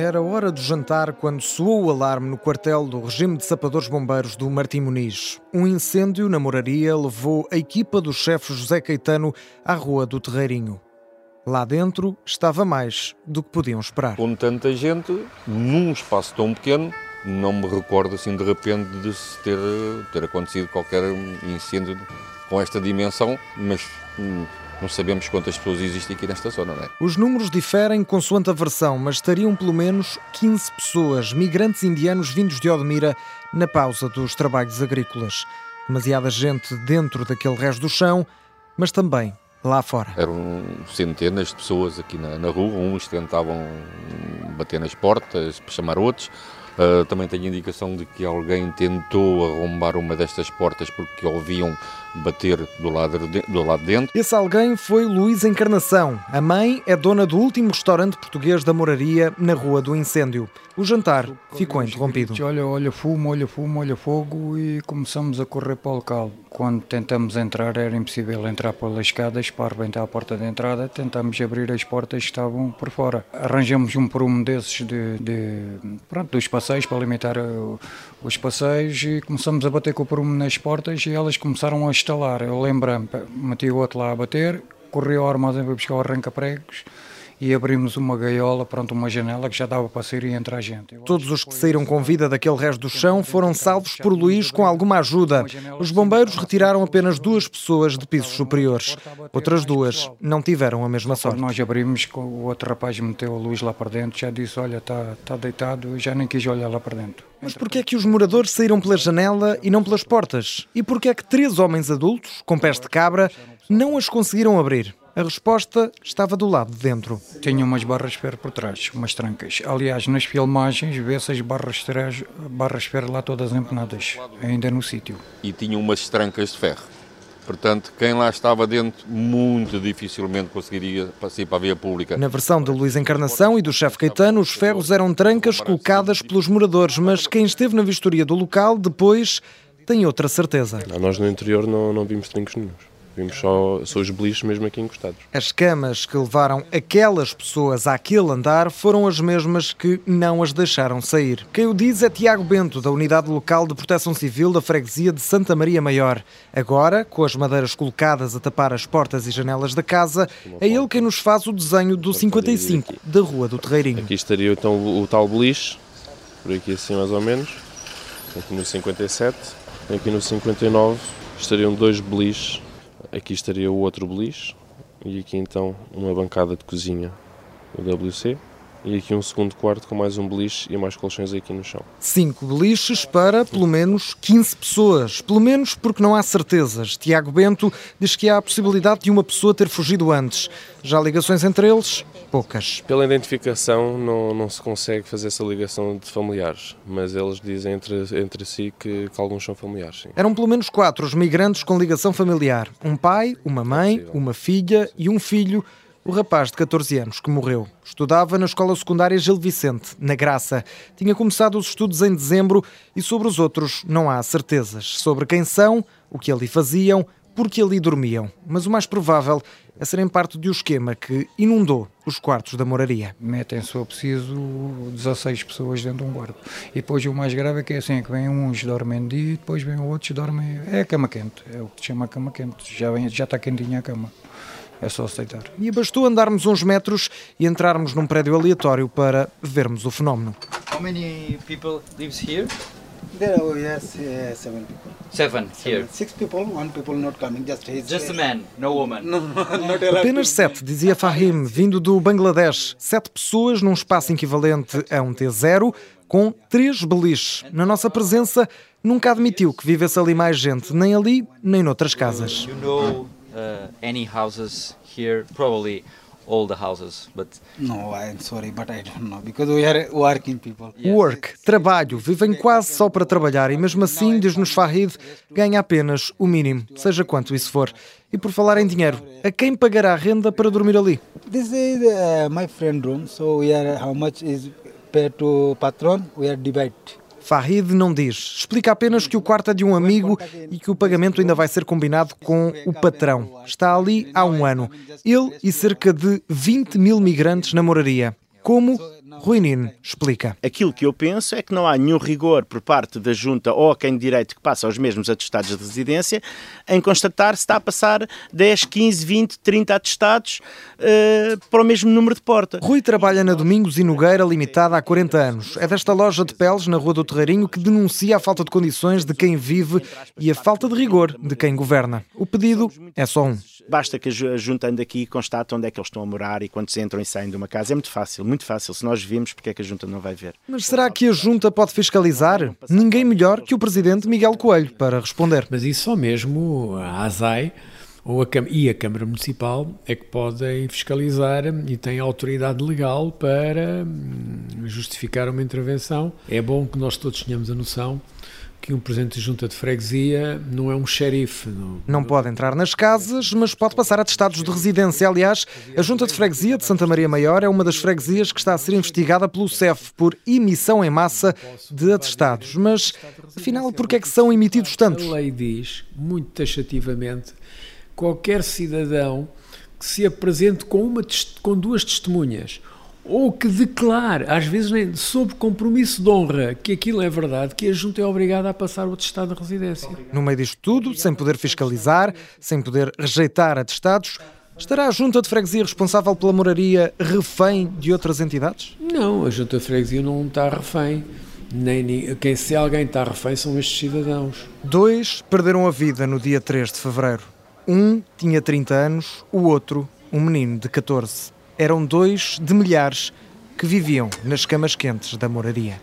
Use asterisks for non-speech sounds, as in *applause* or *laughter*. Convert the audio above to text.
Era hora do jantar quando soou o alarme no quartel do regime de sapadores bombeiros do Martim Muniz. Um incêndio na moraria levou a equipa do chefe José Caetano à rua do Terreirinho. Lá dentro estava mais do que podiam esperar. Com tanta gente, num espaço tão pequeno, não me recordo assim de repente de se ter, ter acontecido qualquer incêndio com esta dimensão, mas hum, não sabemos quantas pessoas existem aqui nesta zona, não é? Os números diferem consoante a versão, mas estariam pelo menos 15 pessoas, migrantes indianos vindos de Odmira, na pausa dos trabalhos agrícolas. Demasiada gente dentro daquele resto do chão, mas também lá fora. Eram centenas de pessoas aqui na, na rua, uns tentavam bater nas portas para chamar outros, Uh, também tenho indicação de que alguém tentou arrombar uma destas portas porque ouviam bater do lado de, do lado de dentro. Esse alguém foi Luís Encarnação. A mãe é dona do último restaurante português da moraria na Rua do Incêndio. O jantar ficou interrompido. Olha, olha fumo, olha fumo, olha fogo e começamos a correr para o local. Quando tentamos entrar era impossível entrar pelas escadas para arrebentar a porta de entrada. Tentamos abrir as portas que estavam por fora. Arranjamos um prumo desses de, de pronto, dos passeios para limitar os passeios e começamos a bater com o prumo nas portas e elas começaram a estalar. Eu lembro-me, meti o outro lá a bater, corri ao armazém para buscar o arranca-pregos e abrimos uma gaiola, pronto, uma janela que já dava para sair e entrar gente. Todos os que saíram com vida daquele resto do chão foram salvos por Luís com alguma ajuda. Os bombeiros retiraram apenas duas pessoas de pisos superiores. Outras duas não tiveram a mesma sorte. Nós abrimos, o outro rapaz meteu a luz lá para dentro, já disse, olha, está, está deitado, já nem quis olhar lá para dentro. Mas porquê é que os moradores saíram pela janela e não pelas portas? E porquê é que três homens adultos, com pés de cabra, não as conseguiram abrir? A resposta estava do lado de dentro. Tinha umas barras de ferro por trás, umas trancas. Aliás, nas filmagens vê-se as barras de, ferro, barras de ferro lá todas empenadas, ainda no sítio. E tinha umas trancas de ferro. Portanto, quem lá estava dentro muito dificilmente conseguiria passar para a via pública. Na versão de Luís Encarnação e do chefe Caetano, os ferros eram trancas colocadas pelos moradores, mas quem esteve na vistoria do local depois tem outra certeza. Nós no interior não, não vimos trincos nenhum. Vimos só, só os beliches mesmo aqui encostados. As camas que levaram aquelas pessoas àquele andar foram as mesmas que não as deixaram sair. Quem o diz é Tiago Bento, da Unidade Local de Proteção Civil da Freguesia de Santa Maria Maior. Agora, com as madeiras colocadas a tapar as portas e janelas da casa, é ele quem nos faz o desenho do 55 da Rua do Terreirinho. Aqui estaria então o, o tal beliche, por aqui assim mais ou menos, aqui no 57, aqui no 59 estariam dois beliches Aqui estaria o outro beliche e aqui então uma bancada de cozinha, o WC. E aqui um segundo quarto com mais um beliche e mais colchões aqui no chão. Cinco beliches para pelo menos 15 pessoas. Pelo menos porque não há certezas. Tiago Bento diz que há a possibilidade de uma pessoa ter fugido antes. Já ligações entre eles? Poucas. Pela identificação não, não se consegue fazer essa ligação de familiares, mas eles dizem entre, entre si que, que alguns são familiares. Sim. Eram pelo menos quatro os migrantes com ligação familiar. Um pai, uma mãe, uma filha e um filho o rapaz de 14 anos que morreu. Estudava na escola secundária Gil Vicente, na Graça. Tinha começado os estudos em dezembro e sobre os outros não há certezas. Sobre quem são, o que ali faziam, por que ali dormiam. Mas o mais provável é serem parte de um esquema que inundou os quartos da moraria. Metem, se for preciso, 16 pessoas dentro de um quarto. E depois o mais grave é que é assim, que vêm uns dormem de dia, depois vêm outros dormem... É a cama quente, é o que se chama cama quente. Já, vem, já está quentinha a cama é só aceitar. E bastou andarmos uns metros e entrarmos num prédio aleatório para vermos o fenómeno. How many people lives here? There are yes, uh, seven people. Seven here. Six people, one people not coming, just his. Just a man, no woman. No, *laughs* not. Apenas sete, dizia Fahim, vindo do Bangladesh. Sete pessoas num espaço equivalente a um T0 com três beliches. Na nossa presença, nunca admitiu que vivesse ali mais gente, nem ali, nem noutras casas. You know uh, any houses here, probably all the houses, but no, I'm sorry, but I don't know because we are working people. Work, trabalho, vivem quase só para trabalhar e mesmo assim, diz-nos Farid, ganha apenas o mínimo, seja quanto isso for. E por falar em dinheiro, a quem pagará a renda para dormir ali? This is uh, my friend room, so we are how much is paid to patron, we are divide. Farid não diz. Explica apenas que o quarto é de um amigo e que o pagamento ainda vai ser combinado com o patrão. Está ali há um ano. Ele e cerca de 20 mil migrantes na moraria. Como? Rui Nino explica. Aquilo que eu penso é que não há nenhum rigor por parte da Junta ou quem de direito que passa os mesmos atestados de residência em constatar se está a passar 10, 15, 20, 30 atestados uh, para o mesmo número de porta. Rui trabalha na Domingos e Nogueira Limitada há 40 anos. É desta loja de peles na Rua do Terreirinho que denuncia a falta de condições de quem vive e a falta de rigor de quem governa. O pedido é só um. Basta que a Junta ande aqui e constate onde é que eles estão a morar e quantos entram e saem de uma casa. É muito fácil, muito fácil. Se nós vimos, porque é que a Junta não vai ver? Mas será que a Junta pode fiscalizar? Ninguém melhor que o Presidente Miguel Coelho para responder. Mas isso só mesmo a ASAI ou a, e a Câmara Municipal é que podem fiscalizar e têm autoridade legal para hum, justificar uma intervenção. É bom que nós todos tenhamos a noção que um presidente de junta de freguesia não é um xerife. Não... não pode entrar nas casas, mas pode passar atestados de residência. Aliás, a junta de freguesia de Santa Maria Maior é uma das freguesias que está a ser investigada pelo CEF por emissão em massa de atestados. Mas, afinal, por que é que são emitidos tantos? A lei diz, muito taxativamente, qualquer cidadão que se apresente com, uma, com duas testemunhas ou que declare, às vezes nem, sob compromisso de honra, que aquilo é verdade, que a Junta é obrigada a passar o atestado de residência. No meio disto tudo, sem poder fiscalizar, sem poder rejeitar atestados, estará a Junta de Freguesia responsável pela moraria refém de outras entidades? Não, a Junta de Freguesia não está refém. Nem, quem, se alguém está refém são estes cidadãos. Dois perderam a vida no dia 3 de fevereiro. Um tinha 30 anos, o outro, um menino de 14 eram dois de milhares que viviam nas camas quentes da moraria.